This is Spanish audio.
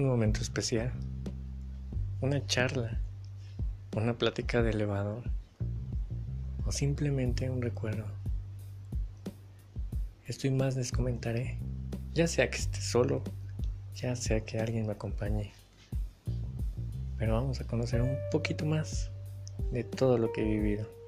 un momento especial, una charla, una plática de elevador o simplemente un recuerdo. Esto y más les comentaré, ya sea que esté solo, ya sea que alguien me acompañe. Pero vamos a conocer un poquito más de todo lo que he vivido.